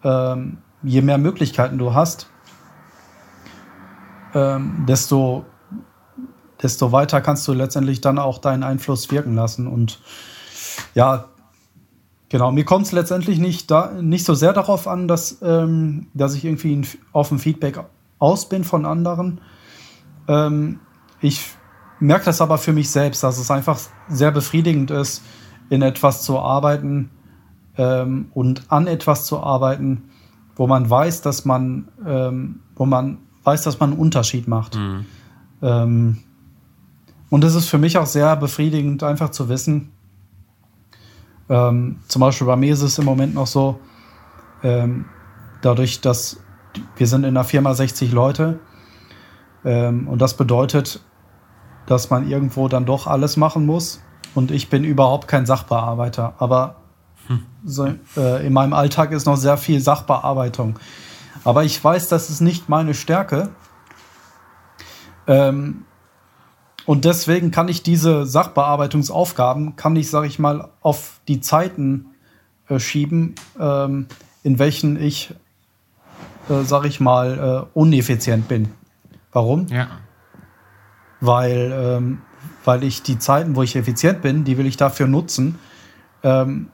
B: ähm, je mehr Möglichkeiten du hast, ähm, desto desto weiter kannst du letztendlich dann auch deinen Einfluss wirken lassen. Und ja, genau, mir kommt es letztendlich nicht, da, nicht so sehr darauf an, dass, ähm, dass ich irgendwie auf dem Feedback aus bin von anderen. Ähm, ich merke das aber für mich selbst, dass es einfach sehr befriedigend ist, in etwas zu arbeiten ähm, und an etwas zu arbeiten, wo man weiß, dass man, ähm, wo man weiß, dass man einen Unterschied macht. Mhm. Und es ist für mich auch sehr befriedigend, einfach zu wissen, ähm, zum Beispiel bei mir ist es im Moment noch so, ähm, dadurch, dass wir sind in der Firma 60 Leute ähm, und das bedeutet, dass man irgendwo dann doch alles machen muss und ich bin überhaupt kein Sachbearbeiter, aber hm. so, äh, in meinem Alltag ist noch sehr viel Sachbearbeitung. Aber ich weiß, das ist nicht meine Stärke. Ähm, Und deswegen kann ich diese Sachbearbeitungsaufgaben, kann ich, sage ich mal, auf die Zeiten äh, schieben, ähm, in welchen ich, äh, sage ich mal, äh, uneffizient bin. Warum?
A: Ja.
B: Weil, ähm, weil ich die Zeiten, wo ich effizient bin, die will ich dafür nutzen, ähm,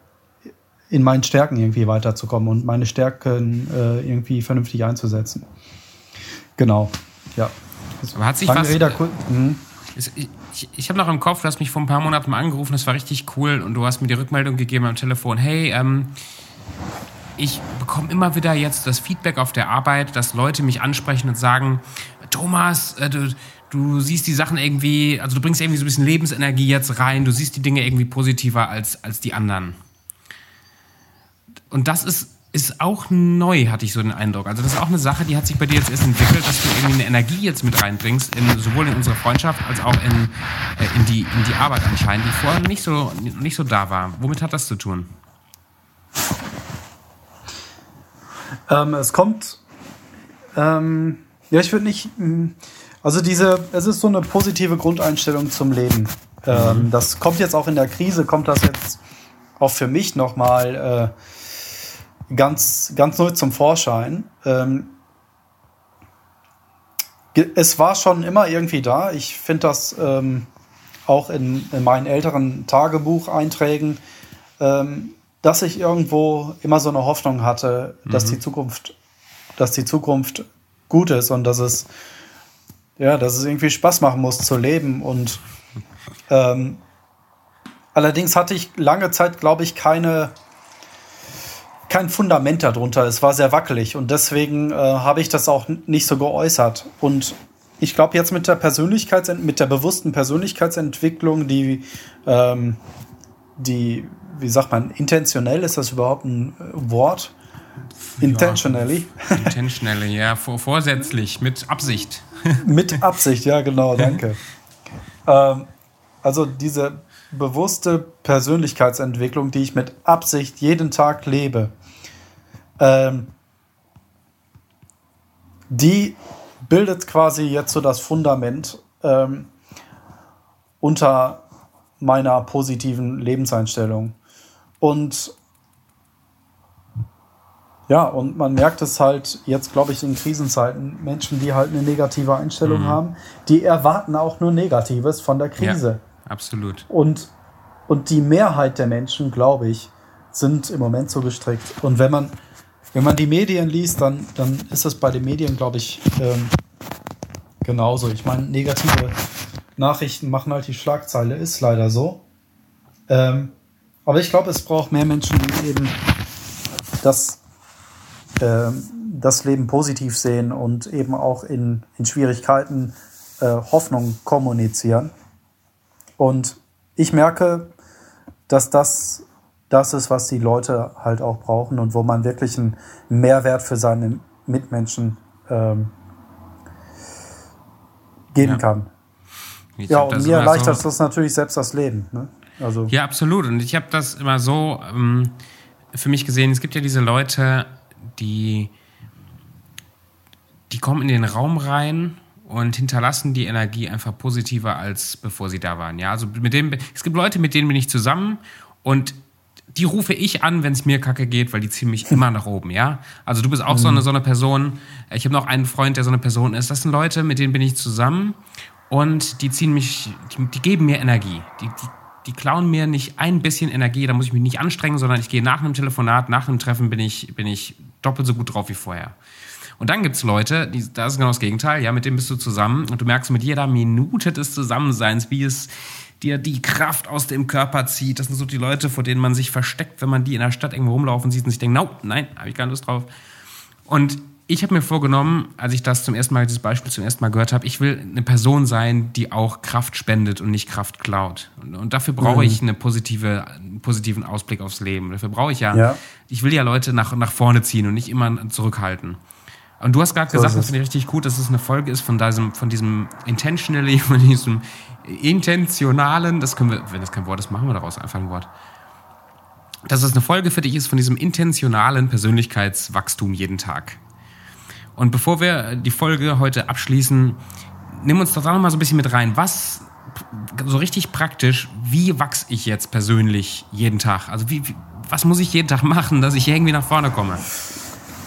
B: in meinen Stärken irgendwie weiterzukommen und meine Stärken äh, irgendwie vernünftig einzusetzen. Genau, ja.
A: Hat sich was, Reda, mhm. Ich, ich, habe noch im Kopf, du hast mich vor ein paar Monaten angerufen, das war richtig cool und du hast mir die Rückmeldung gegeben am Telefon, hey, ähm, ich bekomme immer wieder jetzt das Feedback auf der Arbeit, dass Leute mich ansprechen und sagen, Thomas, äh, du, du siehst die Sachen irgendwie, also du bringst irgendwie so ein bisschen Lebensenergie jetzt rein, du siehst die Dinge irgendwie positiver als, als die anderen. Und das ist ist auch neu, hatte ich so den Eindruck. Also das ist auch eine Sache, die hat sich bei dir jetzt erst entwickelt, dass du irgendwie eine Energie jetzt mit reinbringst, in, sowohl in unsere Freundschaft als auch in, äh, in, die, in die Arbeit anscheinend, die vorher nicht so, nicht so da war. Womit hat das zu tun?
B: Ähm, es kommt, ähm, ja, ich würde nicht, hm, also diese, es ist so eine positive Grundeinstellung zum Leben. Ähm, mhm. Das kommt jetzt auch in der Krise, kommt das jetzt auch für mich nochmal äh, ganz, ganz neu zum Vorschein. Ähm, es war schon immer irgendwie da. Ich finde das ähm, auch in, in, meinen älteren Tagebucheinträgen, ähm, dass ich irgendwo immer so eine Hoffnung hatte, mhm. dass die Zukunft, dass die Zukunft gut ist und dass es, ja, dass es irgendwie Spaß machen muss zu leben. Und ähm, allerdings hatte ich lange Zeit, glaube ich, keine kein Fundament darunter. Es war sehr wackelig und deswegen äh, habe ich das auch nicht so geäußert. Und ich glaube, jetzt mit der Persönlichkeits mit der bewussten Persönlichkeitsentwicklung, die, ähm, die, wie sagt man, intentionell ist das überhaupt ein äh, Wort? Intentionally.
A: Ja, intentionally, ja, vor, vorsätzlich, mit Absicht. [LAUGHS]
B: mit Absicht, ja, genau, danke. ähm, also diese bewusste Persönlichkeitsentwicklung, die ich mit Absicht jeden Tag lebe, ähm, die bildet quasi jetzt so das Fundament ähm, unter meiner positiven Lebenseinstellung. Und ja, und man merkt es halt jetzt, glaube ich, in Krisenzeiten, Menschen, die halt eine negative Einstellung mhm. haben, die erwarten auch nur Negatives von der Krise.
A: Ja, absolut.
B: Und, und die Mehrheit der Menschen, glaube ich, sind im Moment so gestrickt. Und wenn man, wenn man die Medien liest, dann, dann ist es bei den Medien, glaube ich, ähm, genauso. Ich meine, negative Nachrichten machen halt die Schlagzeile, ist leider so. Ähm, aber ich glaube, es braucht mehr Menschen, die eben das, ähm, das Leben positiv sehen und eben auch in, in Schwierigkeiten äh, Hoffnung kommunizieren. Und ich merke, dass das das ist, was die Leute halt auch brauchen und wo man wirklich einen Mehrwert für seine Mitmenschen ähm, geben ja. kann. Ich ja, und mir erleichtert so das natürlich selbst das Leben. Ne?
A: Also. Ja, absolut. Und ich habe das immer so ähm, für mich gesehen. Es gibt ja diese Leute, die, die kommen in den Raum rein und hinterlassen die Energie einfach positiver als bevor sie da waren. Ja, also mit dem, es gibt Leute, mit denen bin ich zusammen und die rufe ich an, wenn es mir kacke geht, weil die ziehen mich immer nach oben, ja? Also du bist auch mhm. so, eine, so eine Person. Ich habe noch einen Freund, der so eine Person ist. Das sind Leute, mit denen bin ich zusammen und die ziehen mich, die, die geben mir Energie. Die, die, die klauen mir nicht ein bisschen Energie, da muss ich mich nicht anstrengen, sondern ich gehe nach einem Telefonat, nach einem Treffen bin ich, bin ich doppelt so gut drauf wie vorher. Und dann gibt es Leute, die, da ist genau das Gegenteil, ja, mit denen bist du zusammen und du merkst mit jeder Minute des Zusammenseins, wie es dir die Kraft aus dem Körper zieht. Das sind so die Leute, vor denen man sich versteckt, wenn man die in der Stadt irgendwo rumlaufen sieht und sich denkt, no, nein, habe ich keine Lust drauf. Und ich habe mir vorgenommen, als ich das zum ersten Mal, dieses Beispiel zum ersten Mal gehört habe, ich will eine Person sein, die auch Kraft spendet und nicht Kraft klaut. Und, und dafür brauche mhm. ich eine positive, einen positiven Ausblick aufs Leben. Dafür brauche ich ja, ja, ich will ja Leute nach, nach vorne ziehen und nicht immer zurückhalten. Und du hast gerade so gesagt, das finde ich richtig gut, dass es eine Folge ist von diesem, von diesem intentionally, [LAUGHS] von diesem intentionalen, das können wir, wenn das kein Wort ist, machen wir daraus einfach ein Wort. Dass es eine Folge für dich ist von diesem intentionalen Persönlichkeitswachstum jeden Tag. Und bevor wir die Folge heute abschließen, nimm uns doch da nochmal so ein bisschen mit rein. Was so richtig praktisch, wie wachse ich jetzt persönlich jeden Tag? Also wie, wie, was muss ich jeden Tag machen, dass ich irgendwie nach vorne komme?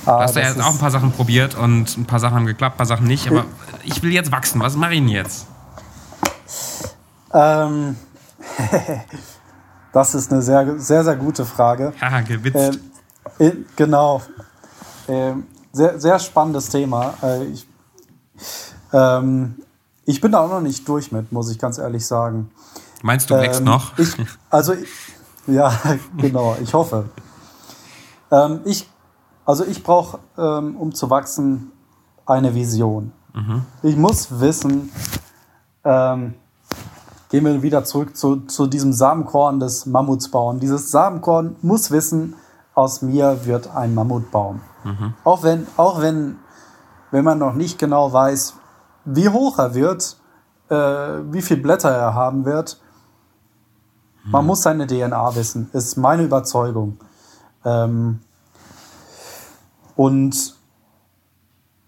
A: Ah, du hast ja jetzt auch ein paar Sachen probiert und ein paar Sachen haben geklappt, ein paar Sachen nicht. Aber ich will jetzt wachsen. Was mache ich denn jetzt?
B: Ähm, [LAUGHS] das ist eine sehr, sehr, sehr gute Frage.
A: Haha, gewitzt.
B: Ähm, genau. Ähm, sehr, sehr spannendes Thema. Äh, ich, ähm, ich bin da auch noch nicht durch mit, muss ich ganz ehrlich sagen.
A: Meinst du, wächst ähm, noch?
B: Ich, also, ja, [LAUGHS] genau, ich hoffe. Ähm, ich, also ich brauche, ähm, um zu wachsen, eine Vision. Mhm. Ich muss wissen, ähm, gehen wir wieder zurück zu, zu diesem Samenkorn des Mammutsbaum. Dieses Samenkorn muss wissen, aus mir wird ein Mammutbaum. Mhm. Auch wenn, auch wenn, wenn man noch nicht genau weiß, wie hoch er wird, äh, wie viele Blätter er haben wird. Man hm. muss seine DNA wissen, ist meine Überzeugung. Ähm, und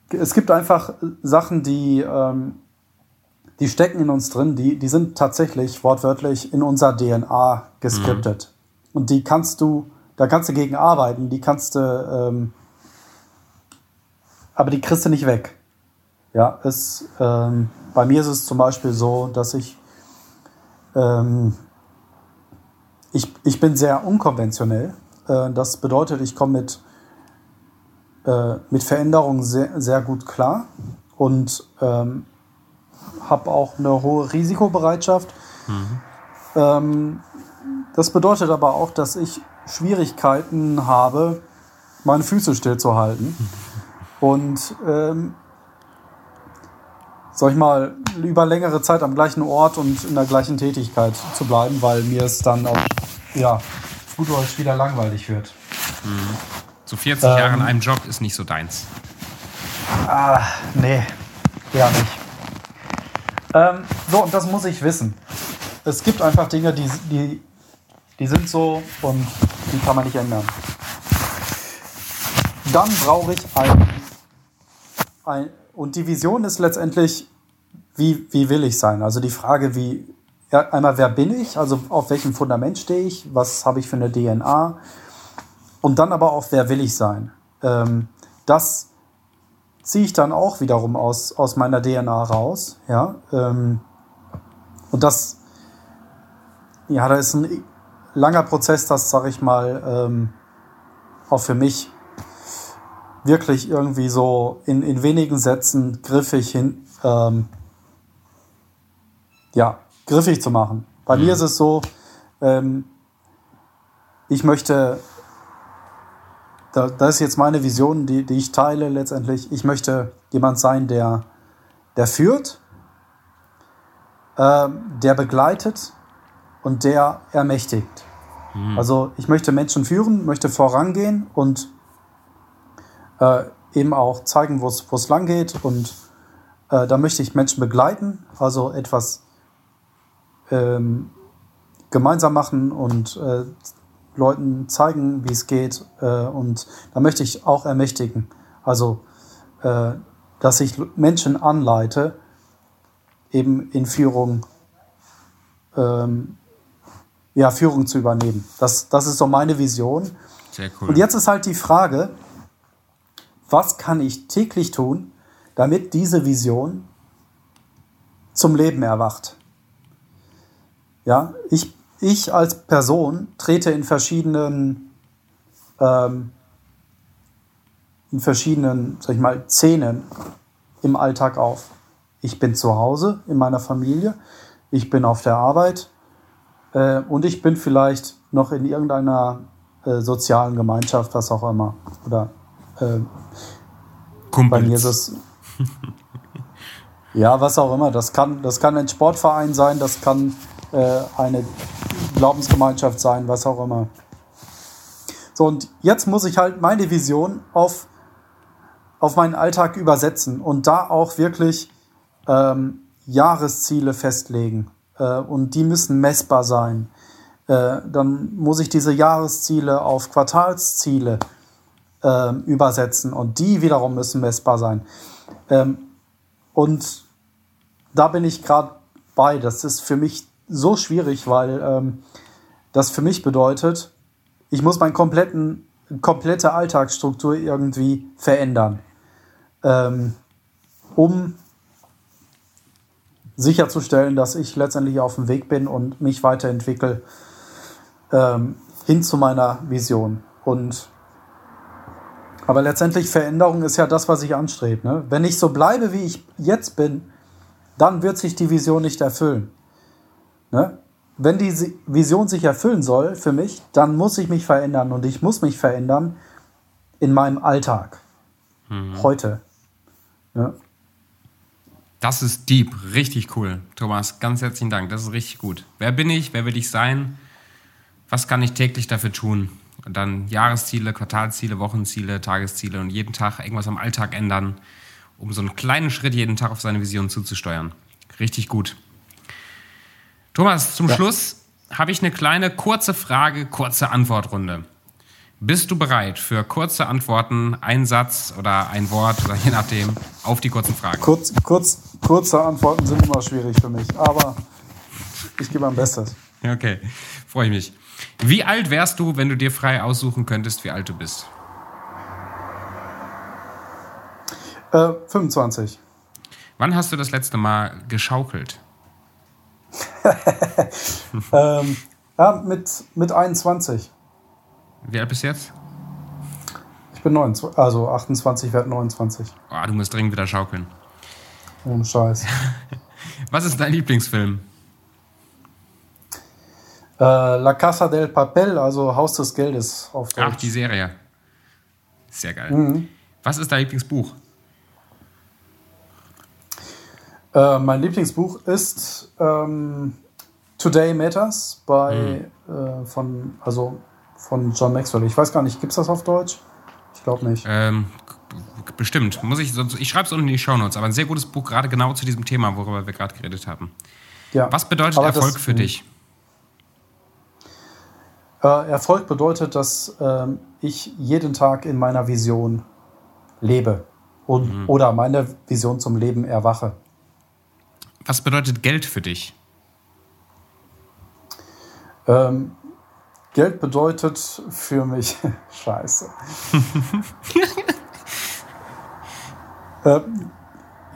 B: es gibt einfach Sachen, die, ähm, die stecken in uns drin, die, die sind tatsächlich wortwörtlich in unserer DNA geskriptet. Mhm. Und die kannst du, da kannst du gegen arbeiten, die kannst du, ähm, aber die kriegst du nicht weg. Ja, es, ähm, bei mir ist es zum Beispiel so, dass ich, ähm, ich, ich bin sehr unkonventionell. Äh, das bedeutet, ich komme mit, äh, mit Veränderungen sehr, sehr gut klar und ähm, habe auch eine hohe Risikobereitschaft. Mhm. Ähm, das bedeutet aber auch, dass ich Schwierigkeiten habe, meine Füße stillzuhalten. Und ähm, sag ich mal, über längere Zeit am gleichen Ort und in der gleichen Tätigkeit zu bleiben, weil mir es dann auch, ja, gut Deutsch wieder langweilig wird.
A: Mhm. So 40 ähm, Jahre in einem Job ist nicht so deins.
B: Ah, nee, ja nicht. Ähm, so, und das muss ich wissen. Es gibt einfach Dinge, die, die, die sind so und die kann man nicht ändern. Dann brauche ich ein, ein, und die Vision ist letztendlich, wie, wie will ich sein? Also die Frage, wie, ja, einmal, wer bin ich? Also auf welchem Fundament stehe ich? Was habe ich für eine DNA? Und dann aber auch, wer will ich sein? Ähm, das ziehe ich dann auch wiederum aus, aus meiner DNA raus. Ja? Ähm, und das, ja, da ist ein langer Prozess, das, sage ich mal, ähm, auch für mich wirklich irgendwie so in, in wenigen Sätzen griffig hin, ähm, ja, griffig zu machen. Bei mhm. mir ist es so, ähm, ich möchte, da, das ist jetzt meine Vision, die, die ich teile letztendlich, ich möchte jemand sein, der, der führt, äh, der begleitet und der ermächtigt. Mhm. Also ich möchte Menschen führen, möchte vorangehen und äh, eben auch zeigen, wo es lang geht. Und äh, da möchte ich Menschen begleiten, also etwas ähm, gemeinsam machen und äh, Leuten zeigen, wie es geht. Äh, und da möchte ich auch ermächtigen. Also, äh, dass ich Menschen anleite, eben in Führung, ähm, ja, Führung zu übernehmen. Das, das ist so meine Vision.
A: Sehr cool.
B: Und jetzt ist halt die Frage, was kann ich täglich tun, damit diese Vision zum Leben erwacht. Ja, ich, ich als Person trete in verschiedenen, ähm, in verschiedenen, sag ich mal, Szenen im Alltag auf. Ich bin zu Hause in meiner Familie, ich bin auf der Arbeit äh, und ich bin vielleicht noch in irgendeiner äh, sozialen Gemeinschaft, was auch immer. Oder äh, Kumpels. Bei mir ist es. [LAUGHS] ja, was auch immer. Das kann, das kann ein Sportverein sein, das kann eine Glaubensgemeinschaft sein, was auch immer. So, und jetzt muss ich halt meine Vision auf, auf meinen Alltag übersetzen und da auch wirklich ähm, Jahresziele festlegen. Äh, und die müssen messbar sein. Äh, dann muss ich diese Jahresziele auf Quartalsziele äh, übersetzen und die wiederum müssen messbar sein. Ähm, und da bin ich gerade bei. Das ist für mich so schwierig, weil ähm, das für mich bedeutet, ich muss meine kompletten, komplette Alltagsstruktur irgendwie verändern, ähm, um sicherzustellen, dass ich letztendlich auf dem Weg bin und mich weiterentwickle ähm, hin zu meiner Vision. Und aber letztendlich Veränderung ist ja das, was ich anstrebe. Ne? Wenn ich so bleibe, wie ich jetzt bin, dann wird sich die Vision nicht erfüllen. Ne? Wenn die Vision sich erfüllen soll für mich, dann muss ich mich verändern und ich muss mich verändern in meinem Alltag. Mhm. Heute. Ja.
A: Das ist deep, richtig cool. Thomas, ganz herzlichen Dank. Das ist richtig gut. Wer bin ich? Wer will ich sein? Was kann ich täglich dafür tun? Und dann Jahresziele, Quartalziele, Wochenziele, Tagesziele und jeden Tag irgendwas am Alltag ändern, um so einen kleinen Schritt jeden Tag auf seine Vision zuzusteuern. Richtig gut. Thomas, zum ja. Schluss habe ich eine kleine kurze Frage, kurze Antwortrunde. Bist du bereit für kurze Antworten, ein Satz oder ein Wort oder je nachdem auf die kurzen Fragen?
B: Kurz, kurz, kurze Antworten sind immer schwierig für mich, aber ich gebe mein Bestes.
A: Okay, freue ich mich. Wie alt wärst du, wenn du dir frei aussuchen könntest, wie alt du bist?
B: Äh, 25.
A: Wann hast du das letzte Mal geschaukelt? [LAUGHS]
B: ähm, ja, mit, mit 21.
A: Wie alt bist du jetzt?
B: Ich bin 29, also 28, werde 29.
A: Oh, du musst dringend wieder schaukeln.
B: Ohne Scheiß. [LAUGHS]
A: Was ist dein Lieblingsfilm?
B: Äh, La Casa del Papel, also Haus des Geldes
A: auf Deutsch. Ach, die Serie. Sehr geil. Mhm. Was ist dein Lieblingsbuch?
B: Äh, mein Lieblingsbuch ist ähm, Today Matters bei, mhm. äh, von, also von John Maxwell. Ich weiß gar nicht, gibt es das auf Deutsch? Ich glaube nicht.
A: Ähm, bestimmt. Muss ich ich schreibe es unten in die Show Notes, aber ein sehr gutes Buch, gerade genau zu diesem Thema, worüber wir gerade geredet haben. Ja, Was bedeutet Erfolg das, für dich?
B: Äh, Erfolg bedeutet, dass äh, ich jeden Tag in meiner Vision lebe und, mhm. oder meine Vision zum Leben erwache.
A: Was bedeutet Geld für dich?
B: Ähm, Geld bedeutet für mich [LAUGHS] Scheiße. [LAUGHS] äh,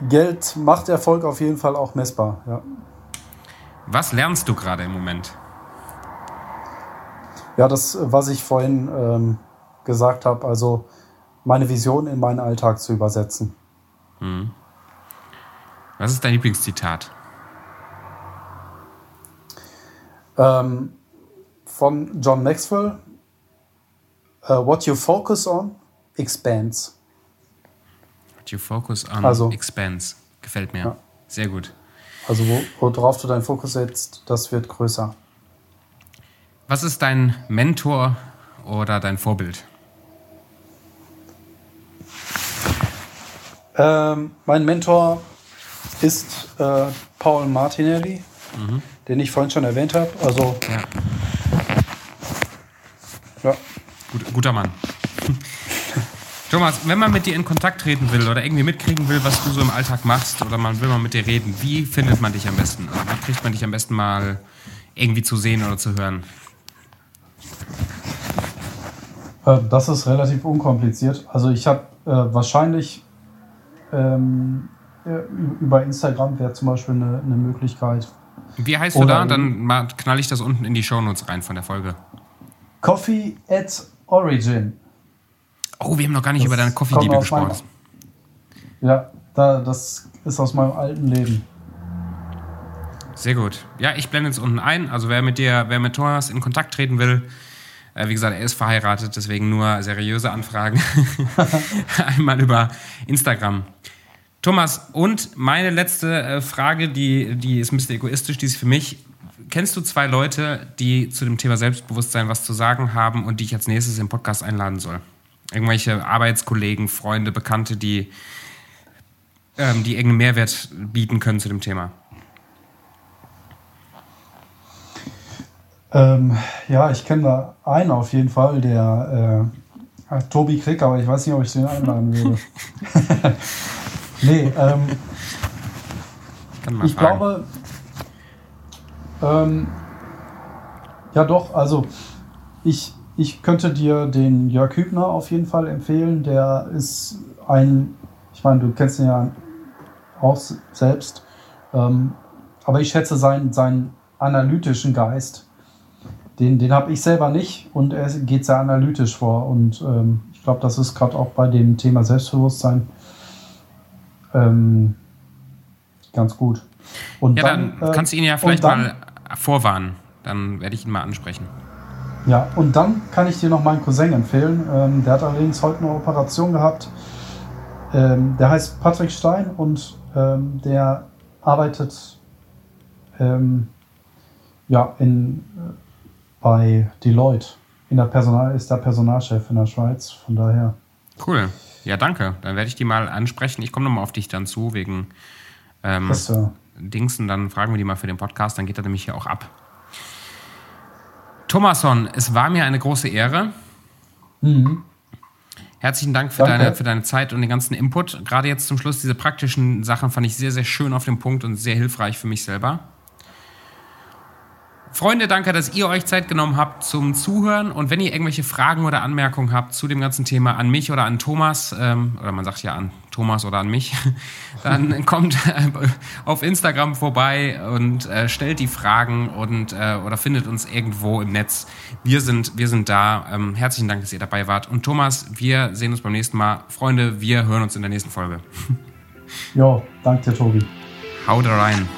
B: Geld macht Erfolg auf jeden Fall auch messbar. Ja.
A: Was lernst du gerade im Moment?
B: Ja, das, was ich vorhin ähm, gesagt habe, also meine Vision in meinen Alltag zu übersetzen. Hm.
A: Was ist dein Lieblingszitat?
B: Ähm, von John Maxwell. Uh, what you focus on expands.
A: What you focus on also, expands. Gefällt mir. Ja. Sehr gut.
B: Also wo, worauf du deinen Fokus setzt, das wird größer.
A: Was ist dein Mentor oder dein Vorbild?
B: Ähm, mein Mentor ist äh, Paul Martinelli, mhm. den ich vorhin schon erwähnt habe. Also ja.
A: ja. Gut, guter Mann. Thomas, wenn man mit dir in Kontakt treten will oder irgendwie mitkriegen will, was du so im Alltag machst oder man will mal mit dir reden, wie findet man dich am besten? Oder wie kriegt man dich am besten mal irgendwie zu sehen oder zu hören?
B: Äh, das ist relativ unkompliziert. Also ich habe äh, wahrscheinlich ähm, über Instagram wäre zum Beispiel eine, eine Möglichkeit.
A: Wie heißt du da? Dann knall ich das unten in die Shownotes rein von der Folge.
B: Coffee at Origin.
A: Oh, wir haben noch gar nicht das über deine Coffee-Liebe gesprochen.
B: ja, da, das ist aus meinem alten Leben.
A: Sehr gut. Ja, ich blende es unten ein. Also wer mit dir, wer mit Thomas in Kontakt treten will, äh, wie gesagt, er ist verheiratet, deswegen nur seriöse Anfragen. [LAUGHS] [LAUGHS] Einmal über Instagram. Thomas, und meine letzte äh, Frage, die, die ist ein bisschen egoistisch, die ist für mich. Kennst du zwei Leute, die zu dem Thema Selbstbewusstsein was zu sagen haben und die ich als nächstes im Podcast einladen soll? Irgendwelche Arbeitskollegen, Freunde, Bekannte, die, ähm, die irgendeinen Mehrwert bieten können zu dem Thema?
B: Ähm, ja, ich kenne da einen auf jeden Fall, der äh, Tobi Krick, aber ich weiß nicht, ob ich den einladen [LAUGHS] würde. [LAUGHS] Nee, ähm, [LAUGHS] ich fragen. glaube, Ähm, ja, doch, also ich, ich könnte dir den Jörg Hübner auf jeden Fall empfehlen. Der ist ein, ich meine, du kennst ihn ja auch selbst, ähm, aber ich schätze seinen, seinen analytischen Geist. Den, den habe ich selber nicht und er geht sehr analytisch vor. Und ähm, ich glaube, das ist gerade auch bei dem Thema Selbstbewusstsein ähm, ganz gut.
A: Und ja, dann, dann äh, kannst du ihn ja vielleicht dann, mal vorwarnen. Dann werde ich ihn mal ansprechen.
B: Ja, und dann kann ich dir noch meinen Cousin empfehlen. Ähm, der hat allerdings heute eine Operation gehabt. Ähm, der heißt Patrick Stein und ähm, der arbeitet ähm, ja, in, äh, bei Deloitte. In der Personal, ist der Personalchef in der Schweiz. Von daher.
A: Cool. Ja, danke. Dann werde ich die mal ansprechen. Ich komme nochmal auf dich dann zu, wegen ähm, äh, Dingsen. Dann fragen wir die mal für den Podcast. Dann geht er nämlich hier auch ab. Thomasson, es war mir eine große Ehre. Mhm. Herzlichen Dank für deine, für deine Zeit und den ganzen Input. Gerade jetzt zum Schluss, diese praktischen Sachen fand ich sehr, sehr schön auf den Punkt und sehr hilfreich für mich selber. Freunde, danke, dass ihr euch Zeit genommen habt zum Zuhören. Und wenn ihr irgendwelche Fragen oder Anmerkungen habt zu dem ganzen Thema an mich oder an Thomas, ähm, oder man sagt ja an Thomas oder an mich, [LAUGHS] dann [LAUGHS] kommt auf Instagram vorbei und äh, stellt die Fragen und äh, oder findet uns irgendwo im Netz. Wir sind, wir sind da. Ähm, herzlichen Dank, dass ihr dabei wart. Und Thomas, wir sehen uns beim nächsten Mal. Freunde, wir hören uns in der nächsten Folge. [LAUGHS]
B: Jo, danke dir, Tobi.
A: Haut rein.